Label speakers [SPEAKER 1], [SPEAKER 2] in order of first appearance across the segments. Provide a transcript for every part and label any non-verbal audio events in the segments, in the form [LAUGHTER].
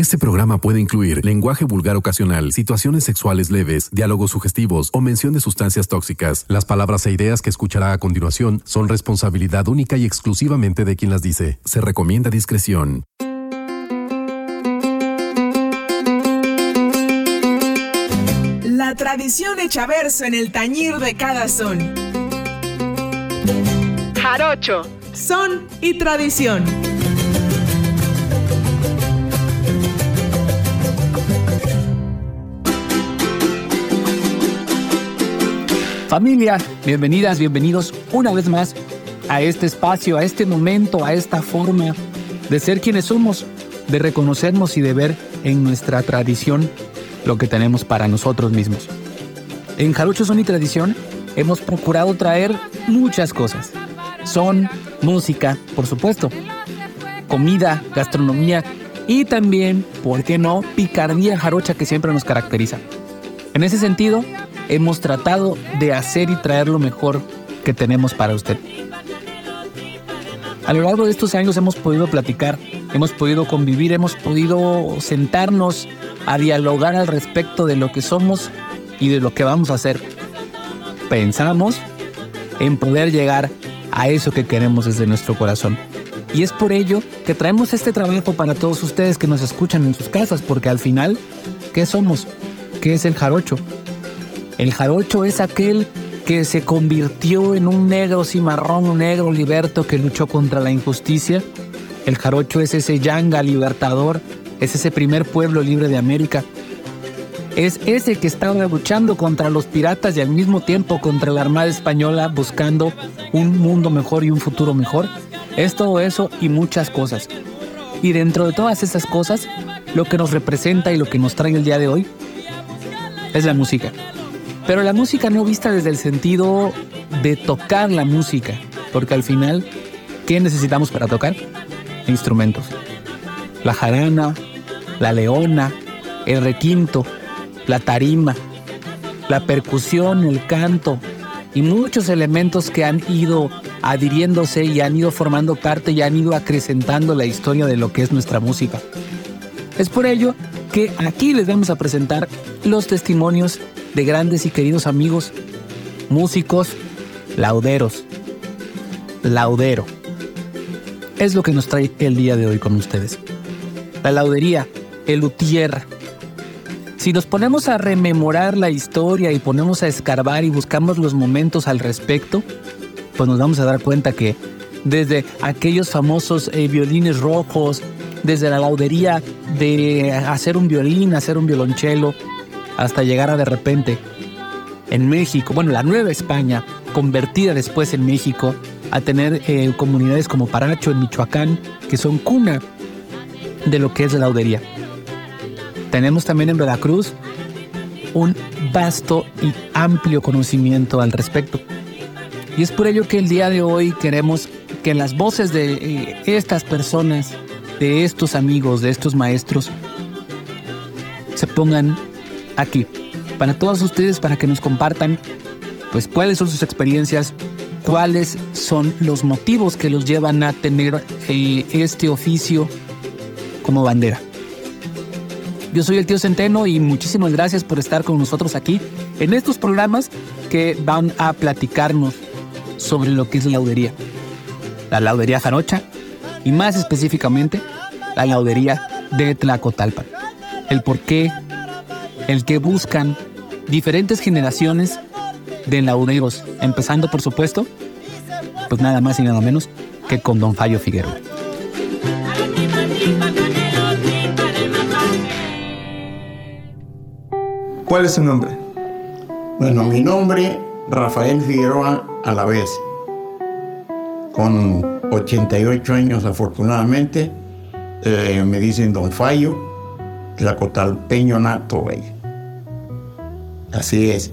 [SPEAKER 1] Este programa puede incluir lenguaje vulgar ocasional, situaciones sexuales leves, diálogos sugestivos o mención de sustancias tóxicas. Las palabras e ideas que escuchará a continuación son responsabilidad única y exclusivamente de quien las dice. Se recomienda discreción.
[SPEAKER 2] La tradición hecha verso en el tañir de cada son. Jarocho, son y tradición.
[SPEAKER 3] Familia, bienvenidas, bienvenidos una vez más a este espacio, a este momento, a esta forma de ser quienes somos, de reconocernos y de ver en nuestra tradición lo que tenemos para nosotros mismos. En Jarocho Son y Tradición hemos procurado traer muchas cosas. Son, música, por supuesto, comida, gastronomía y también, ¿por qué no?, picardía jarocha que siempre nos caracteriza. En ese sentido, hemos tratado de hacer y traer lo mejor que tenemos para usted. A lo largo de estos años hemos podido platicar, hemos podido convivir, hemos podido sentarnos a dialogar al respecto de lo que somos y de lo que vamos a hacer. Pensamos en poder llegar a eso que queremos desde nuestro corazón. Y es por ello que traemos este trabajo para todos ustedes que nos escuchan en sus casas, porque al final, ¿qué somos? ¿Qué es el jarocho? El jarocho es aquel que se convirtió en un negro cimarrón, un negro liberto que luchó contra la injusticia. El jarocho es ese yanga libertador, es ese primer pueblo libre de América. Es ese que estaba luchando contra los piratas y al mismo tiempo contra la Armada Española buscando un mundo mejor y un futuro mejor. Es todo eso y muchas cosas. Y dentro de todas esas cosas, lo que nos representa y lo que nos trae el día de hoy es la música. Pero la música no vista desde el sentido de tocar la música, porque al final, ¿qué necesitamos para tocar? Instrumentos. La jarana, la leona, el requinto, la tarima, la percusión, el canto y muchos elementos que han ido adhiriéndose y han ido formando parte y han ido acrecentando la historia de lo que es nuestra música. Es por ello que aquí les vamos a presentar los testimonios de grandes y queridos amigos, músicos, lauderos. Laudero. Es lo que nos trae el día de hoy con ustedes. La laudería, el luthier. Si nos ponemos a rememorar la historia y ponemos a escarbar y buscamos los momentos al respecto, pues nos vamos a dar cuenta que desde aquellos famosos eh, violines rojos, desde la laudería de hacer un violín, hacer un violonchelo, hasta llegar a de repente en México, bueno, la Nueva España, convertida después en México, a tener eh, comunidades como Paracho en Michoacán, que son cuna de lo que es la laudería. Tenemos también en Veracruz un vasto y amplio conocimiento al respecto. Y es por ello que el día de hoy queremos que las voces de eh, estas personas, de estos amigos, de estos maestros, se pongan aquí, para todos ustedes, para que nos compartan, pues, cuáles son sus experiencias, cuáles son los motivos que los llevan a tener eh, este oficio como bandera. Yo soy el tío Centeno y muchísimas gracias por estar con nosotros aquí en estos programas que van a platicarnos sobre lo que es la laudería. La laudería jarocha y más específicamente la laudería de Tlacotalpan. El por qué, el que buscan diferentes generaciones de lauderos, empezando por supuesto, pues nada más y nada menos que con Don Fallo Figueroa.
[SPEAKER 4] ¿Cuál es su nombre?
[SPEAKER 5] Bueno, mi nombre, Rafael Figueroa a la vez. Con 88 años afortunadamente, eh, me dicen Don Fallo, Tlacotalpeño Nato, güey. Así es.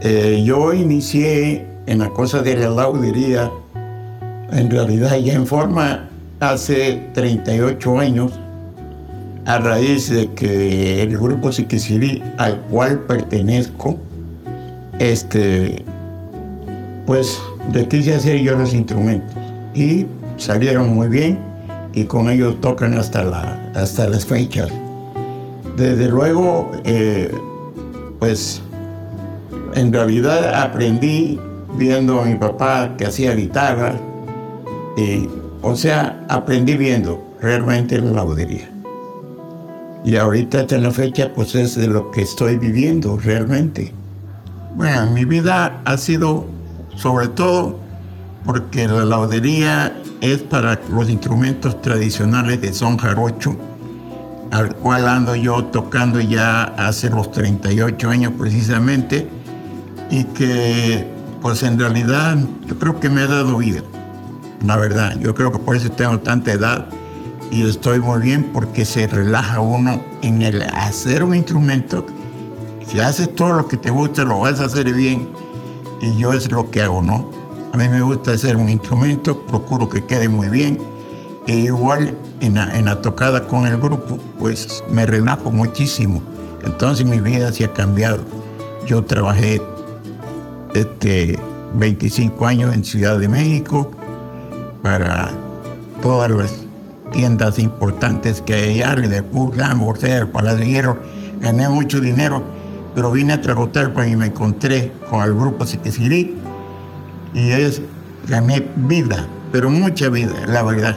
[SPEAKER 5] Eh, yo inicié en la cosa de la laudería, en realidad ya en forma, hace 38 años, a raíz de que el grupo Siquisirí al cual pertenezco, este, pues le quise hacer yo los instrumentos y salieron muy bien y con ellos tocan hasta, la, hasta las fechas. Desde luego, eh, pues en realidad aprendí viendo a mi papá que hacía guitarra, y, o sea, aprendí viendo realmente la laudería. Y ahorita en la fecha, pues es de lo que estoy viviendo realmente. Bueno, mi vida ha sido sobre todo porque la laudería es para los instrumentos tradicionales de son jarocho, al cual ando yo tocando ya hace los 38 años precisamente, y que pues en realidad yo creo que me ha dado vida, la verdad, yo creo que por eso tengo tanta edad y estoy muy bien porque se relaja uno en el hacer un instrumento. Si haces todo lo que te gusta, lo vas a hacer bien. Y yo es lo que hago, ¿no? A mí me gusta hacer un instrumento, procuro que quede muy bien. Igual en la, tocada con el grupo, pues me relajo muchísimo. Entonces mi vida se ha cambiado. Yo trabajé este, 25 años en Ciudad de México para todas las tiendas importantes que hay de Purgan, Border, Palacio Hierro. Gané mucho dinero, pero vine a Tragotalpa y me encontré con el grupo Siquisirí y es, gané vida, pero mucha vida, la verdad.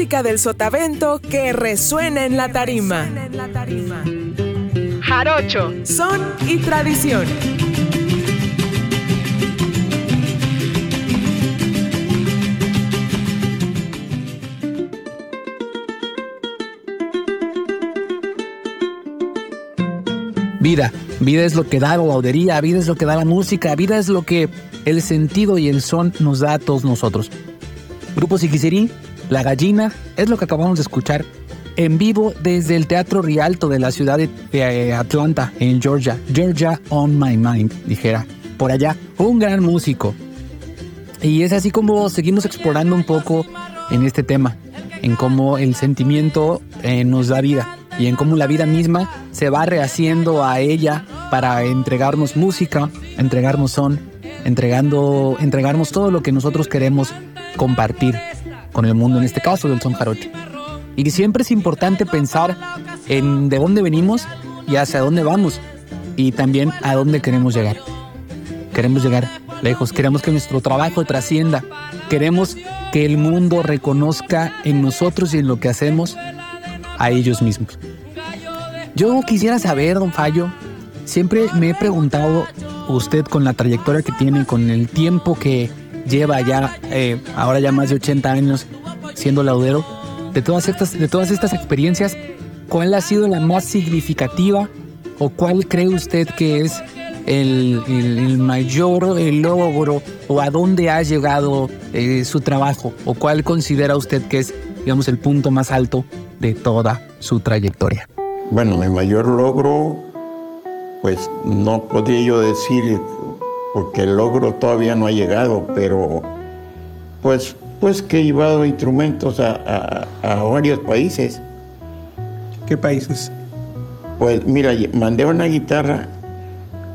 [SPEAKER 2] Música del sotavento que resuena en la tarima. Jarocho, son y tradición.
[SPEAKER 3] Vida, vida es lo que da la laudería, vida es lo que da la música, vida es lo que el sentido y el son nos da a todos nosotros. Grupo Siquiserí, La Gallina, es lo que acabamos de escuchar en vivo desde el Teatro Rialto de la ciudad de, Atlanta, en Georgia. Georgia on my mind, dijera. Por allá, un gran músico. Y es así como seguimos explorando un poco en este tema, en cómo el sentimiento eh, nos da vida y en cómo la vida misma se va rehaciendo a ella para entregarnos música, entregarnos son, entregando, entregarnos todo lo que nosotros queremos compartir con el mundo, en este caso del son jarocho. Y siempre es importante pensar en de dónde venimos y hacia dónde vamos y también a dónde queremos llegar. Queremos llegar lejos, queremos que nuestro trabajo trascienda, queremos que el mundo reconozca en nosotros y en lo que hacemos a ellos mismos. Yo quisiera saber, don Fallo, siempre me he preguntado, usted con la trayectoria que tiene, con el tiempo que lleva ya, eh, ahora ya más de 80 años siendo laudero, de todas, estas, de todas estas experiencias, ¿cuál ha sido la más significativa o cuál cree usted que es el, el, el mayor logro o a dónde ha llegado eh, su trabajo o cuál considera usted que es, digamos, el punto más alto de toda su trayectoria?
[SPEAKER 5] Bueno, mi mayor logro, pues no podría yo decir, porque el logro todavía no ha llegado, pero pues, pues que he llevado instrumentos a, a, a varios países.
[SPEAKER 4] ¿Qué países?
[SPEAKER 5] Pues mira, mandé una guitarra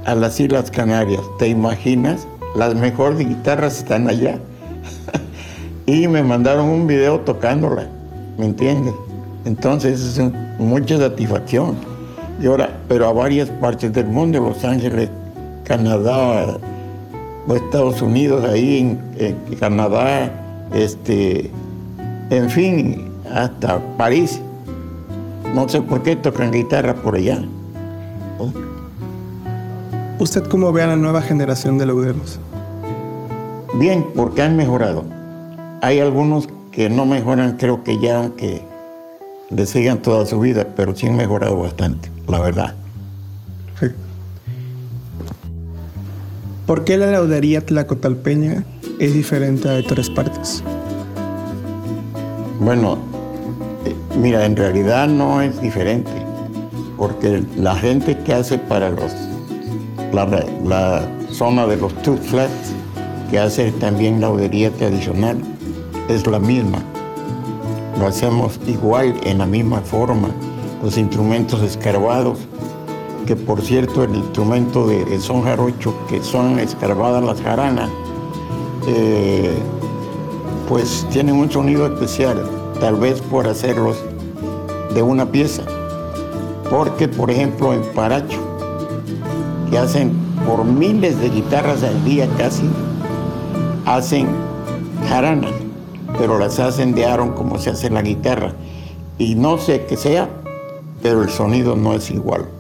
[SPEAKER 5] a las Islas Canarias, ¿te imaginas? Las mejores guitarras están allá. [LAUGHS] y me mandaron un video tocándola, ¿me entiendes? Entonces es mucha satisfacción. Y ahora, pero a varias partes del mundo, Los Ángeles, Canadá, Estados Unidos, ahí en, en Canadá, este, en fin, hasta París. No sé por qué tocan guitarra por allá.
[SPEAKER 4] ¿Usted cómo ve a la nueva generación de lauderos?
[SPEAKER 5] Bien, porque han mejorado. Hay algunos que no mejoran, creo que ya, aunque le sigan toda su vida, pero sí han mejorado bastante, la verdad.
[SPEAKER 4] ¿Por qué la laudería tlacotalpeña es diferente a de otras partes?
[SPEAKER 5] Bueno, eh, mira, en realidad no es diferente, porque la gente que hace para los la, la zona de los two flats, que hace también laudería tradicional, es la misma. Lo hacemos igual, en la misma forma, los instrumentos escarbados, que por cierto el instrumento de, de son jarocho, que son escarbadas las jaranas, eh, pues tienen un sonido especial, tal vez por hacerlos de una pieza. Porque, por ejemplo, en Paracho, que hacen por miles de guitarras al día casi, hacen jaranas, pero las hacen de Aaron como se hace la guitarra. Y no sé qué sea, pero el sonido no es igual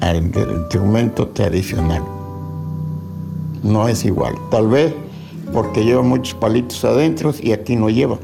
[SPEAKER 5] al instrumento tradicional. No es igual. Tal vez porque lleva muchos palitos adentro y aquí no lleva.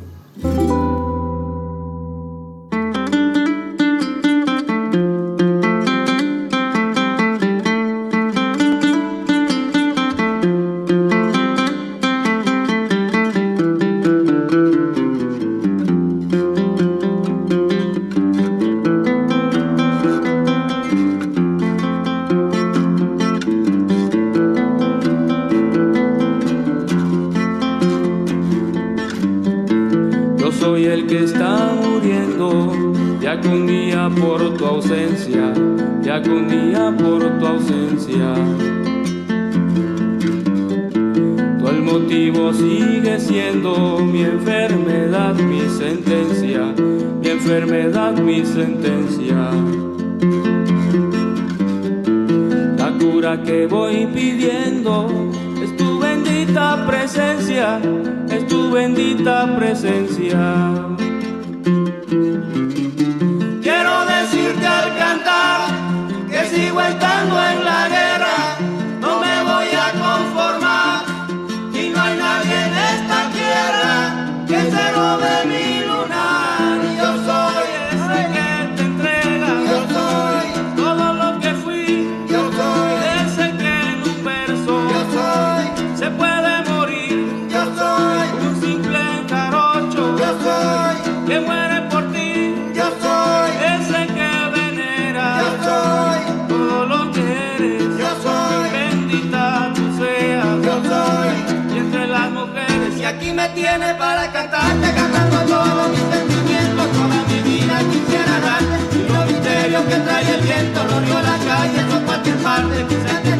[SPEAKER 6] me tiene para cantarte, cantando todos mis sentimientos, toda mi vida quisiera darte. Y los misterios que trae el viento, los ríos, la calle, no cualquier parte, quizás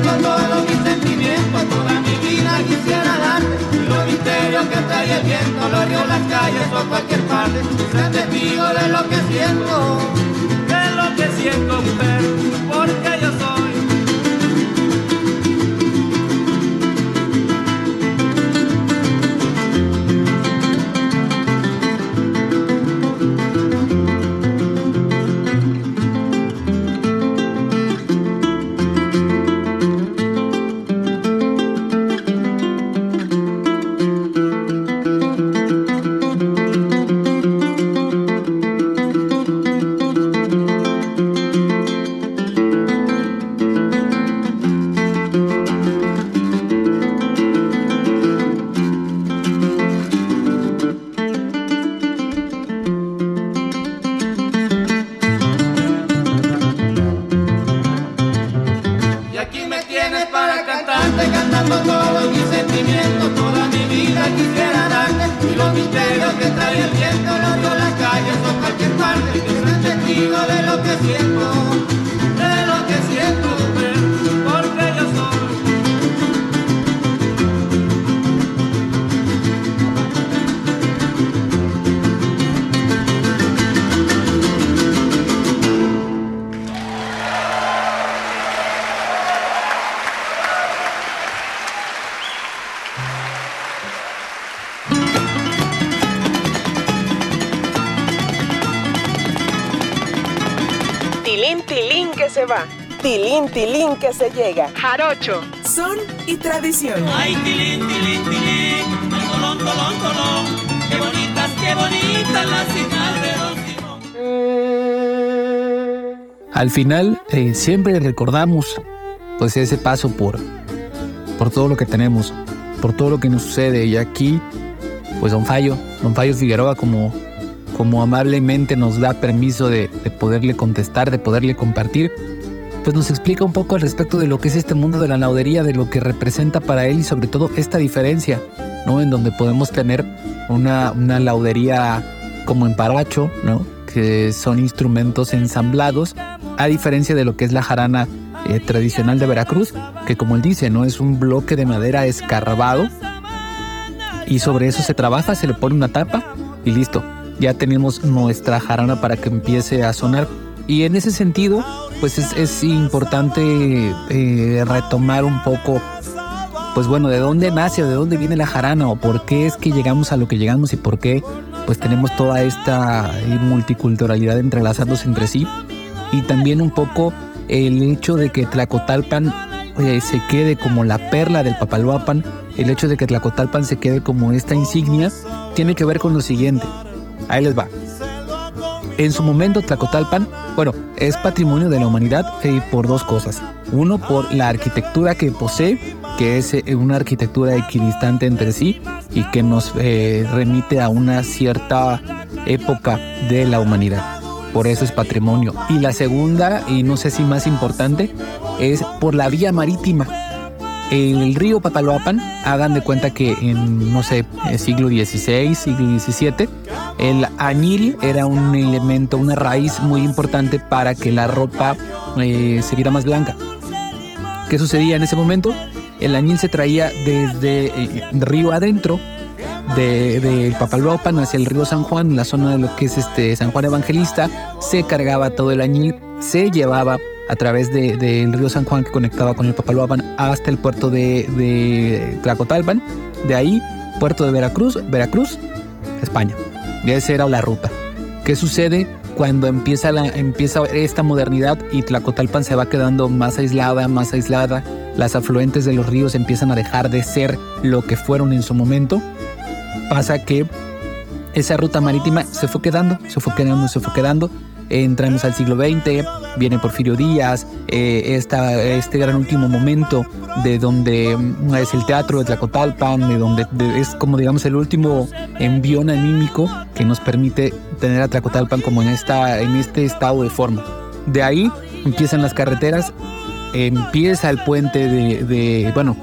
[SPEAKER 6] tengo todo mi sentimiento, toda mi vida quisiera darte. Los misterios que trae el viento, lo río las calles o cualquier parte. Ser testigo de lo que siento, de lo que siento, mujer, porque
[SPEAKER 2] tilín, que se llega. Jarocho. Son y tradición.
[SPEAKER 7] Qué bonitas, qué bonitas las.
[SPEAKER 3] Al final, eh, siempre recordamos pues ese paso por, por todo lo que tenemos, por todo lo que nos sucede. Y aquí, pues Don Fallo, Don Fallo Figueroa, como, como amablemente nos da permiso de poderle contestar, de poderle compartir pues nos explica un poco al respecto de lo que es este mundo de la naudería, de lo que representa para él y sobre todo esta diferencia, ¿no? En donde podemos tener una, una laudería como en paracho, ¿no? Que son instrumentos ensamblados, a diferencia de lo que es la jarana eh, tradicional de Veracruz, que como él dice, ¿no? Es un bloque de madera escarbado y sobre eso se trabaja, se le pone una tapa y listo. Ya tenemos nuestra jarana para que empiece a sonar y en ese sentido, pues es, importante eh, retomar un poco, pues bueno, de dónde nace o de dónde viene la jarana o por qué es que llegamos a lo que llegamos y por qué pues tenemos toda esta eh, multiculturalidad entrelazándose entre sí. Y también un poco el hecho de que Tlacotalpan eh, se quede como la perla del Papaloapan, el hecho de que Tlacotalpan se quede como esta insignia, tiene que ver con lo siguiente. Ahí les va. En su momento, Tlacotalpan, bueno, es patrimonio de la humanidad eh, por dos cosas. Uno, por la arquitectura que posee, que es eh, una arquitectura equidistante entre sí y que nos remite a una cierta época de la humanidad por eso es patrimonio. Y la segunda, y no sé si más importante, es por la vía marítima. El río Papaloapan, hagan de cuenta que en, no sé, siglo XVI, siglo XVII, el añil era un elemento, una raíz muy importante para que la ropa eh, se viera más blanca. ¿Qué sucedía en ese momento? El añil se traía desde eh, río adentro de, de Papaloapan hacia el río San Juan, la zona de lo que es este San Juan Evangelista, se cargaba todo el añil, se llevaba a través del de, río San Juan que conectaba con el Papaloapan hasta el puerto de, Tlacotalpan, de ahí puerto de Veracruz, Veracruz, España. Y esa era la ruta. ¿Qué sucede cuando empieza, empieza esta modernidad y Tlacotalpan se va quedando más aislada, más aislada? Las afluentes de los ríos empiezan a dejar de ser lo que fueron en su momento pasa que esa ruta marítima se fue quedando, se fue quedando, se fue quedando. Entramos al siglo XX, viene Porfirio Díaz, eh, este gran último momento de donde mm, es el teatro de Tlacotalpan, de donde es como digamos el último envión anímico que nos permite tener a Tlacotalpan como en, esta, en este estado de forma. De ahí empiezan las carreteras, empieza el puente de, bueno,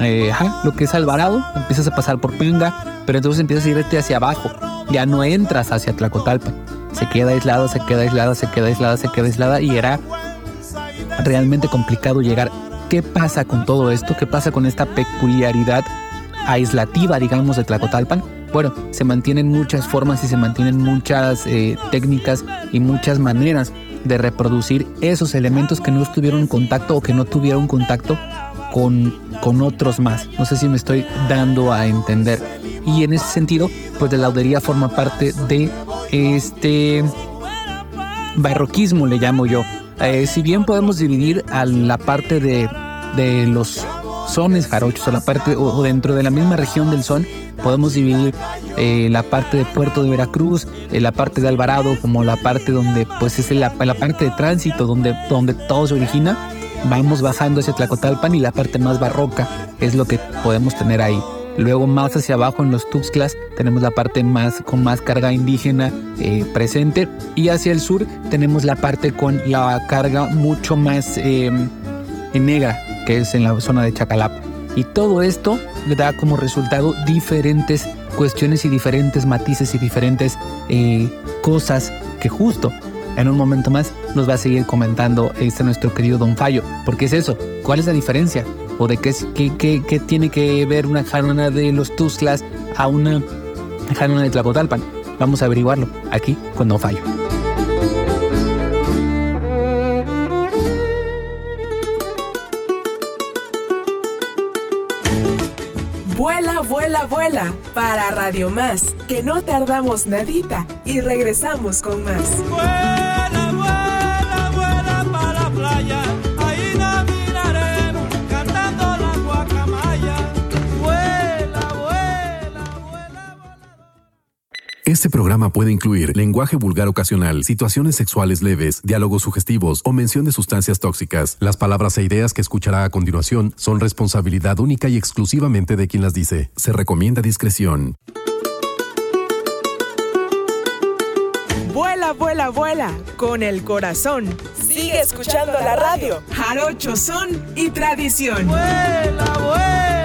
[SPEAKER 3] eh, lo que es Alvarado, empiezas a pasar por Pinga, pero entonces empiezas a irte hacia abajo, ya no entras hacia Tlacotalpa, se queda aislada, se queda aislada, se queda aislada, se queda aislada y era realmente complicado llegar. ¿Qué pasa con todo esto? ¿Qué pasa con esta peculiaridad aislativa, digamos, de Tlacotalpan? Bueno, se mantienen muchas formas y se mantienen muchas eh, técnicas y muchas maneras de reproducir esos elementos que no estuvieron en contacto o que no tuvieron contacto con, con otros más. No sé si me estoy dando a entender. Y en ese sentido, pues la laudería forma parte de este barroquismo, le llamo yo. Eh, si bien podemos dividir a la parte de, de los sones jarochos o la parte o, dentro de la misma región del son podemos dividir eh, la parte de Puerto de Veracruz eh, la parte de Alvarado como la parte donde pues es la, la parte de tránsito donde donde todo se origina vamos bajando hacia Tlacotalpan y la parte más barroca es lo que podemos tener ahí. Luego más hacia abajo en los Tuxtlas tenemos la parte más con más carga indígena eh, presente y hacia el sur tenemos la parte con la carga mucho más eh, negra que es en la zona de Chacalapa. Y todo esto da como resultado diferentes cuestiones y diferentes matices y diferentes eh, cosas que justo en un momento más nos va a seguir comentando este nuestro querido Don Fallo. Porque es eso, ¿cuál es la diferencia? ¿O de qué, tiene que ver una jarona de los Tuzlas a una jarona de Tlacotalpan? Vamos a averiguarlo aquí con Don Fallo.
[SPEAKER 2] Vuela, vuela, vuela para Radio Más, que no tardamos nadita y regresamos con más.
[SPEAKER 1] Este programa puede incluir lenguaje vulgar ocasional, situaciones sexuales leves, diálogos sugestivos o mención de sustancias tóxicas. Las palabras e ideas que escuchará a continuación son responsabilidad única y exclusivamente de quien las dice. Se recomienda discreción.
[SPEAKER 2] Vuela, vuela, vuela con el corazón. Sigue escuchando la radio. Jarocho son y tradición.
[SPEAKER 6] Vuela, vuela,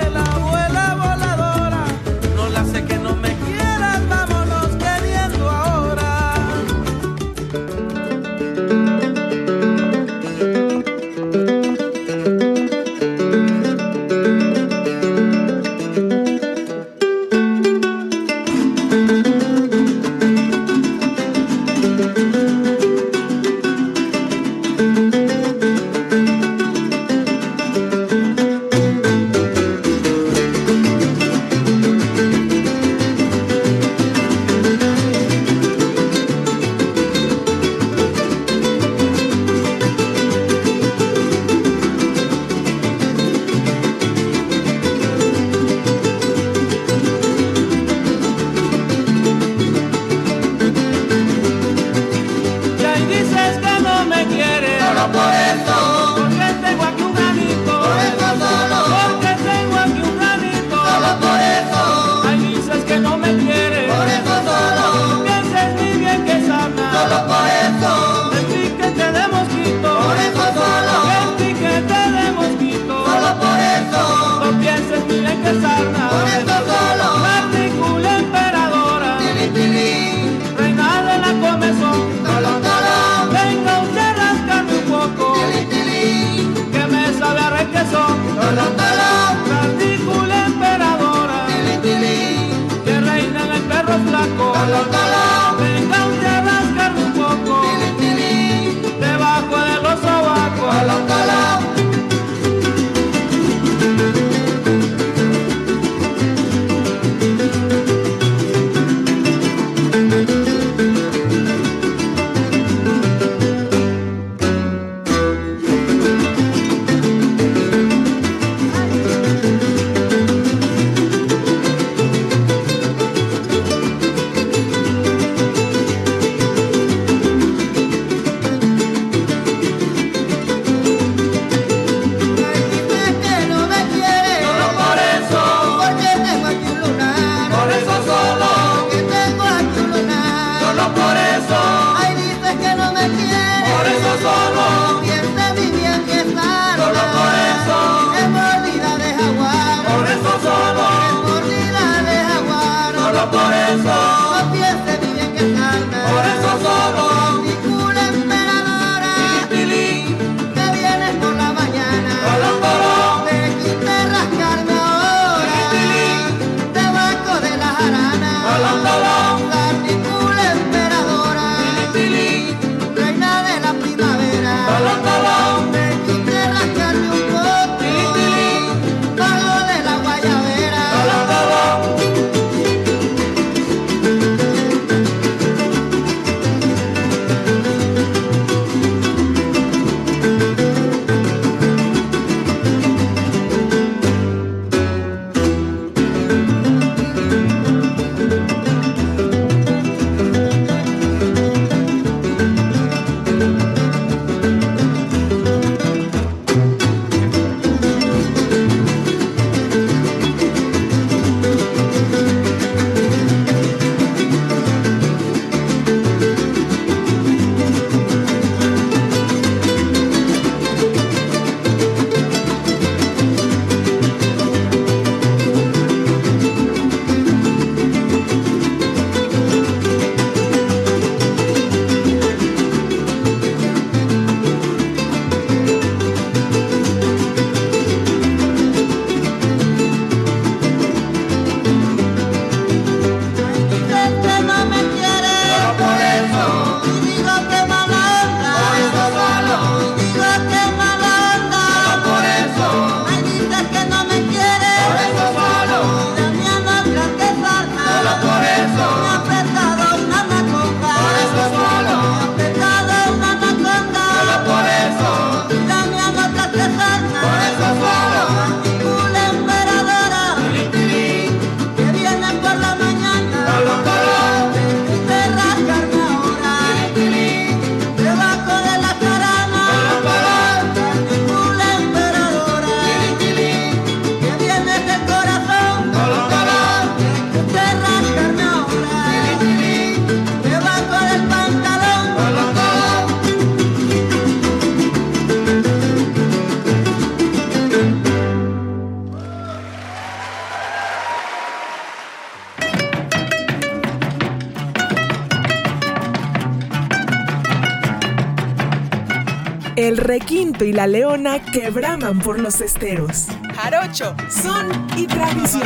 [SPEAKER 2] El requinto y la leona que braman por los esteros. Jarocho, son y tradición.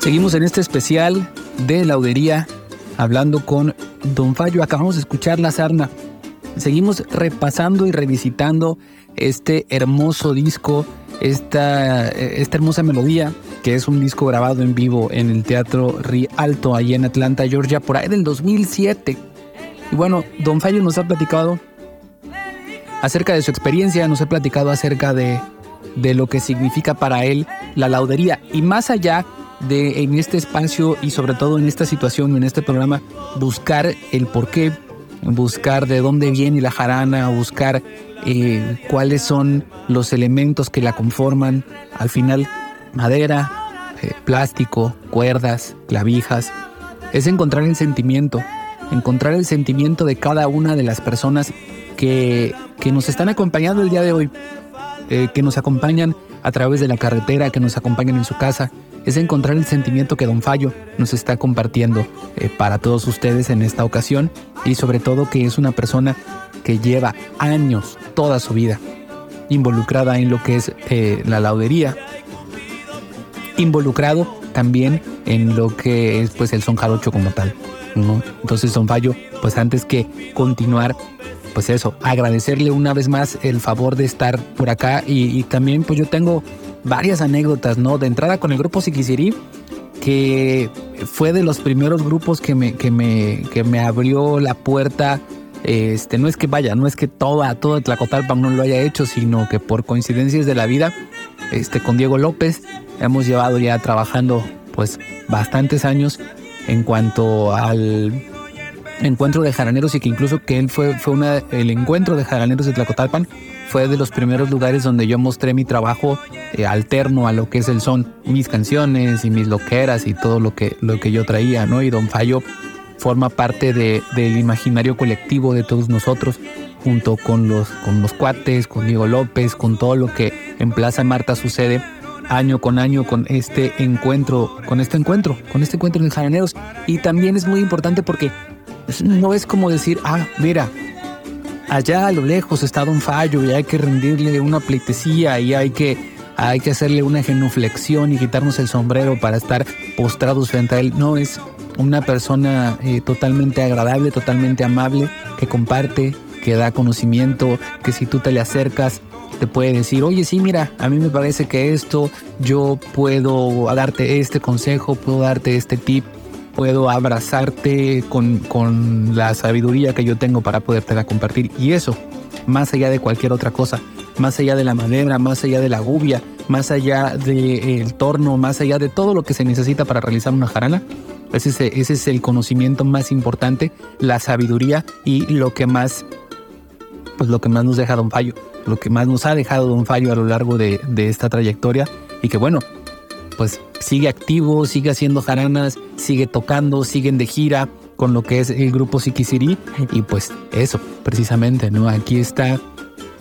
[SPEAKER 3] Seguimos en este especial de laudería hablando con Don Fallo. Acabamos de escuchar la sarna. Seguimos repasando y revisitando este hermoso disco, esta, eh, esta hermosa melodía, que es un disco grabado en vivo en el Teatro Rialto, allá en Atlanta, Georgia, por ahí del 2007. Y bueno, Don Fallo nos ha platicado acerca de su experiencia, nos ha platicado acerca de, de lo que significa para él la laudería. Y más allá de en este espacio y sobre todo en esta situación, en este programa, buscar el porqué, buscar de dónde viene la jarana, buscar eh, cuáles son los elementos que la conforman. Al final, madera, eh, plástico, cuerdas, clavijas. Es encontrar el sentimiento, encontrar el sentimiento de cada una de las personas que, que nos están acompañando el día de hoy, eh, que nos acompañan a través de la carretera, que nos acompañan en su casa, es encontrar el sentimiento que Don Fallo nos está compartiendo eh, para todos ustedes en esta ocasión y sobre todo que es una persona que lleva años, toda su vida, involucrada en lo que es eh, la laudería, involucrado también en lo que es pues el son jarocho como tal. Entonces Don Fallo, pues antes que continuar pues eso, agradecerle una vez más el favor de estar por acá y, también pues yo tengo varias anécdotas, ¿no? De entrada con el grupo Siquisirí, que fue de los primeros grupos que me, que me, que me abrió la puerta. Este, no es que vaya, no es que toda, todo Tlacotalpan no lo haya hecho, sino que por coincidencias de la vida, este, con Diego López, hemos llevado ya trabajando pues bastantes años en cuanto al encuentro de jaraneros y que incluso que él fue, fue una, el encuentro de jaraneros de Tlacotalpan fue de los primeros lugares donde yo mostré mi trabajo eh, alterno a lo que es el son, mis canciones y mis loqueras y todo lo que, lo que yo traía, ¿no? Y Don Fallo forma parte de, del imaginario colectivo de todos nosotros, junto con los, con los cuates, con Diego López, con todo lo que en Plaza Marta sucede año con año con este encuentro, con este encuentro, con este encuentro de jaraneros. Y también es muy importante porque no es como decir, ah, mira, allá a lo lejos está Don Fallo y hay que rendirle una pleitesía y hay que, hay que hacerle una genuflexión y quitarnos el sombrero para estar postrados frente a él. No, es una persona eh, totalmente agradable, totalmente amable, que comparte, que da conocimiento, que si tú te le acercas, te puede decir, oye, sí, mira, a mí me parece que esto, yo puedo darte este consejo, puedo darte este tip, puedo abrazarte con, con la sabiduría que yo tengo para podértela compartir. Y eso, más allá de cualquier otra cosa, más allá de la madera, más allá de la gubia, más allá del torno, más allá de todo lo que se necesita para realizar una jarana, ese es, ese es el conocimiento más importante, la sabiduría y lo que más, pues lo que más nos deja Don Fallo, lo que más nos ha dejado Don Fallo a lo largo de, de esta trayectoria y que bueno, pues sigue activo, sigue haciendo jaranas, sigue tocando, siguen de gira con lo que es el grupo Siquisirí y pues eso, precisamente, ¿no? Aquí está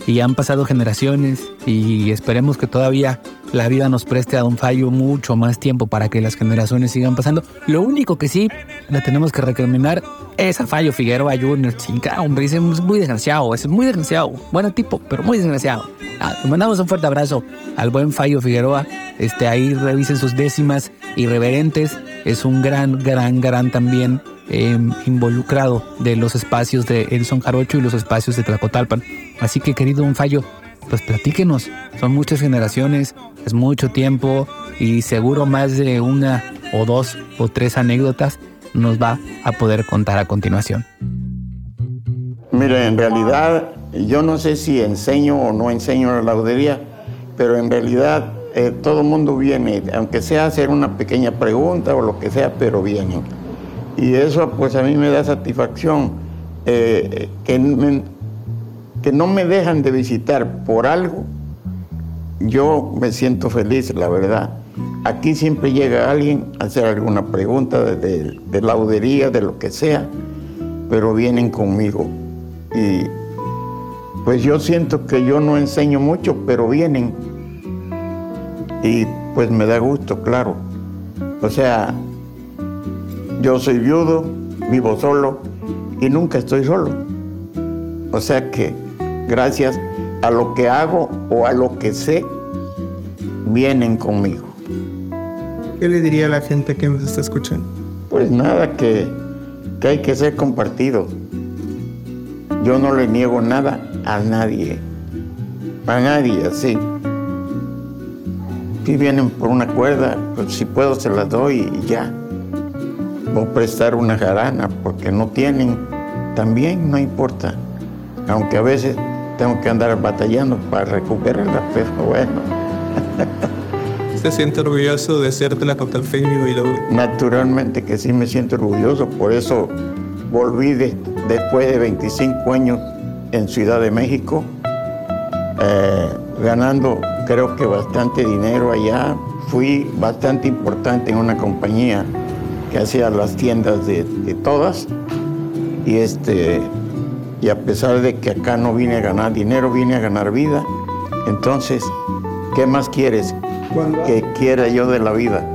[SPEAKER 3] y han pasado generaciones y esperemos que todavía la vida nos preste a Don Fallo mucho más tiempo para que las generaciones sigan pasando. Lo único que sí le tenemos que recriminar es a Fallo Figueroa Jr. Chica, hombre, es muy desgraciado, es muy desgraciado. Buen tipo, pero muy desgraciado. Ah, mandamos un fuerte abrazo al buen Fallo Figueroa. Este, ahí revisen sus décimas irreverentes. Es un gran, gran, gran también eh, involucrado de los espacios de El Son Jarocho y los espacios de Tlacotalpan. Así que, querido Don Fallo, pues platíquenos. Son muchas generaciones, es mucho tiempo y seguro más de una o dos o tres anécdotas nos va a poder contar a continuación.
[SPEAKER 5] Mira, en realidad yo no sé si enseño o no enseño la laudería, pero en realidad eh, todo el mundo viene, aunque sea hacer una pequeña pregunta o lo que sea, pero vienen. Y eso pues a mí me da satisfacción, eh, que, no me dejan de visitar por algo. Yo me siento feliz, la verdad. Aquí siempre llega alguien a hacer alguna pregunta de laudería, de lo que sea, pero vienen conmigo. Y pues yo siento que yo no enseño mucho, pero vienen. Y pues me da gusto, claro. O sea, yo soy viudo, vivo solo y nunca estoy solo. O sea que gracias a lo que hago o a lo que sé, vienen conmigo.
[SPEAKER 4] ¿Qué le diría a la gente que nos está escuchando?
[SPEAKER 5] Pues nada, que, que hay que ser compartido. Yo no le niego nada a nadie. A nadie, así. Si vienen por una cuerda, pues si puedo se las doy y ya. O prestar una jarana porque no tienen, también no importa. Aunque a veces tengo que andar batallando para recuperarla, pero bueno. [LAUGHS]
[SPEAKER 4] ¿Se siente orgulloso de ser tlacotalpeño y lo
[SPEAKER 5] Naturalmente que sí me siento orgulloso, por eso volví de- después de 25 años en Ciudad de México, eh, ganando creo que bastante dinero allá. Fui bastante importante en una compañía que hacía las tiendas de, de todas y este y a pesar de que acá no vine a ganar dinero, vine a ganar vida. Entonces, ¿qué más quieres que quiera yo de la vida?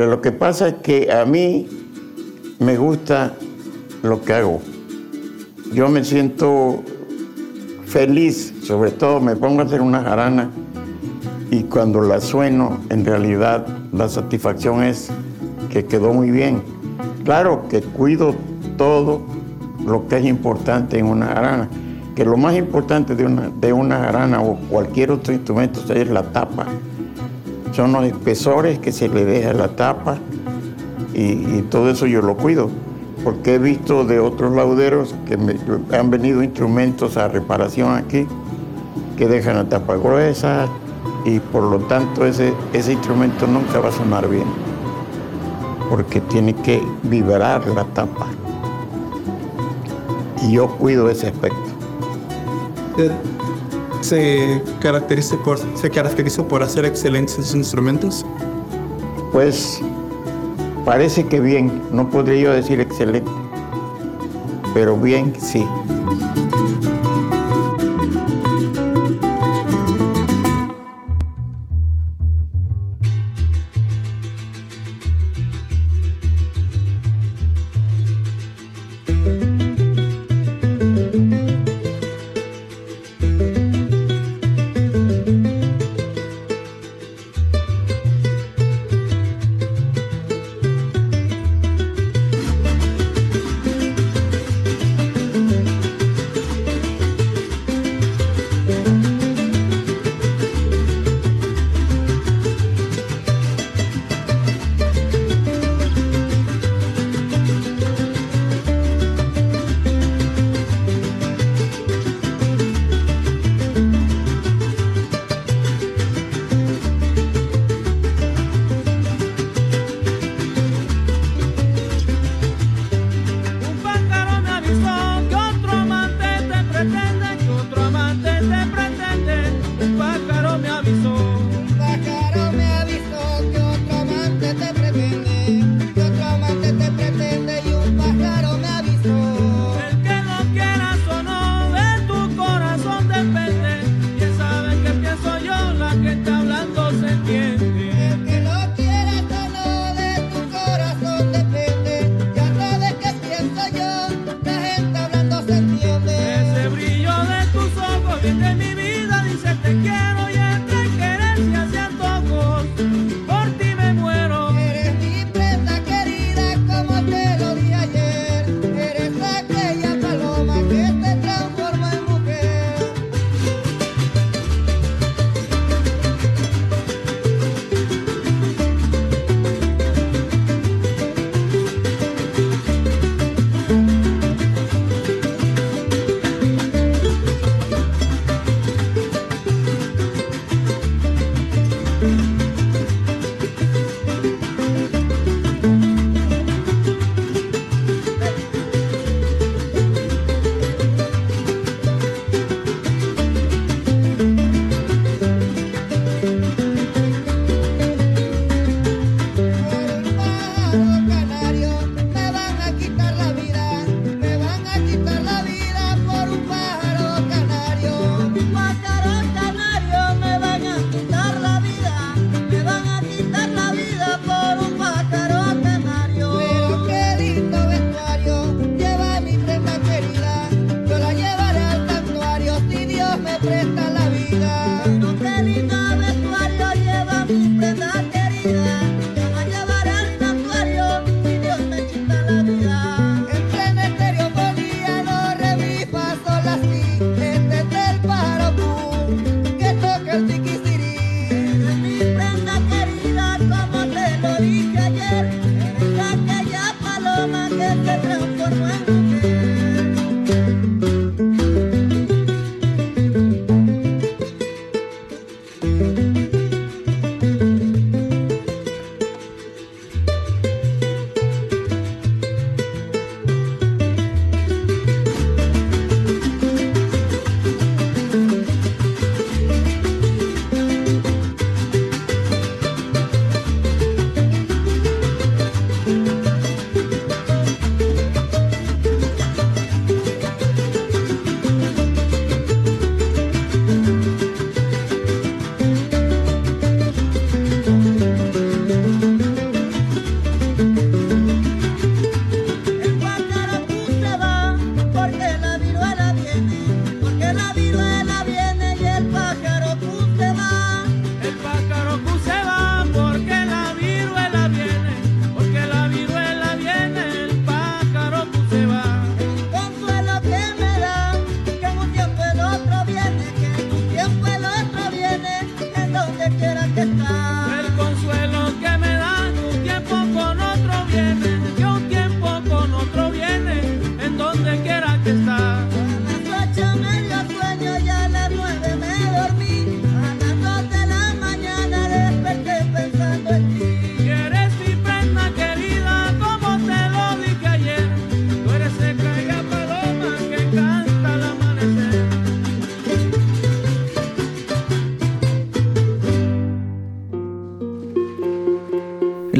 [SPEAKER 5] Eh, lo que pasa es que a mí me gusta lo que hago. Yo me siento feliz, sobre todo me pongo a hacer una jarana y cuando la sueno, en realidad la satisfacción es que quedó muy bien. Claro que cuido todo lo que es importante en una jarana, que lo más importante de una, de una jarana o cualquier otro instrumento es la tapa son los espesores que se le deja la tapa y, todo eso yo lo cuido. Porque he visto de otros lauderos que han venido instrumentos a reparación aquí que dejan la tapa gruesa y por lo tanto ese, ese instrumento nunca va a sonar bien porque tiene que vibrar la tapa. Y yo cuido ese aspecto.
[SPEAKER 4] Se caracteriza por, se caracteriza por hacer excelentes instrumentos.
[SPEAKER 5] Pues parece que bien, no podría yo decir excelente, pero bien sí.
[SPEAKER 8] Se transformó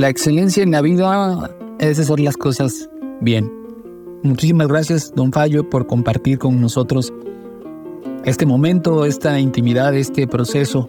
[SPEAKER 8] La
[SPEAKER 3] excelencia en la vida es hacer las cosas bien. Muchísimas gracias, don Fallo, por compartir con nosotros este momento, esta intimidad, este proceso.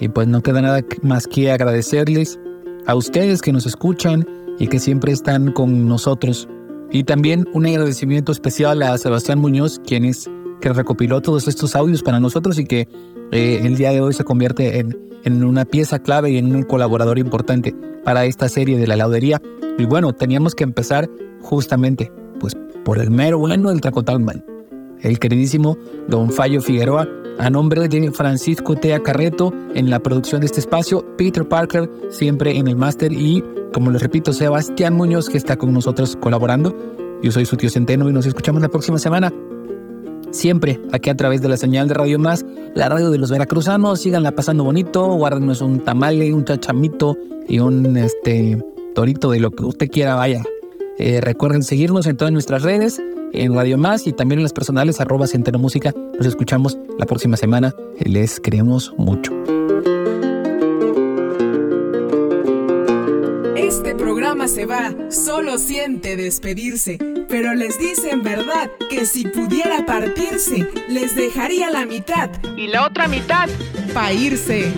[SPEAKER 3] Y pues no queda nada más que agradecerles a ustedes que nos escuchan y que siempre están con nosotros. Y también un agradecimiento especial a Sebastián Muñoz, quien es que recopiló todos estos audios para nosotros y que eh, el día de hoy se convierte en, en una pieza clave y en un colaborador importante para esta serie de la laudería. Y bueno, teníamos que empezar justamente pues por el mero bueno del Tracotalman, el queridísimo Don Fallo Figueroa, a nombre de Francisco Tea Carreto en la producción de este espacio, Peter Parker siempre en el máster y, como les repito, Sebastián Muñoz que está con nosotros colaborando. Yo soy su tío Centeno y nos escuchamos la próxima semana. Siempre aquí a través de la señal de Radio Más, la radio de los veracruzanos. Síganla pasando bonito, guárdenos un tamale, un chachamito y un este torito de lo que usted quiera, vaya. Eh, recuerden seguirnos en todas nuestras redes, en Radio Más y también en las personales, arroba Centeno Música. Nos escuchamos la próxima semana. Les queremos mucho.
[SPEAKER 2] Se va, solo siente despedirse, pero les dice en verdad que si pudiera partirse, les dejaría la mitad.
[SPEAKER 9] Y la otra mitad.
[SPEAKER 2] Pa' irse.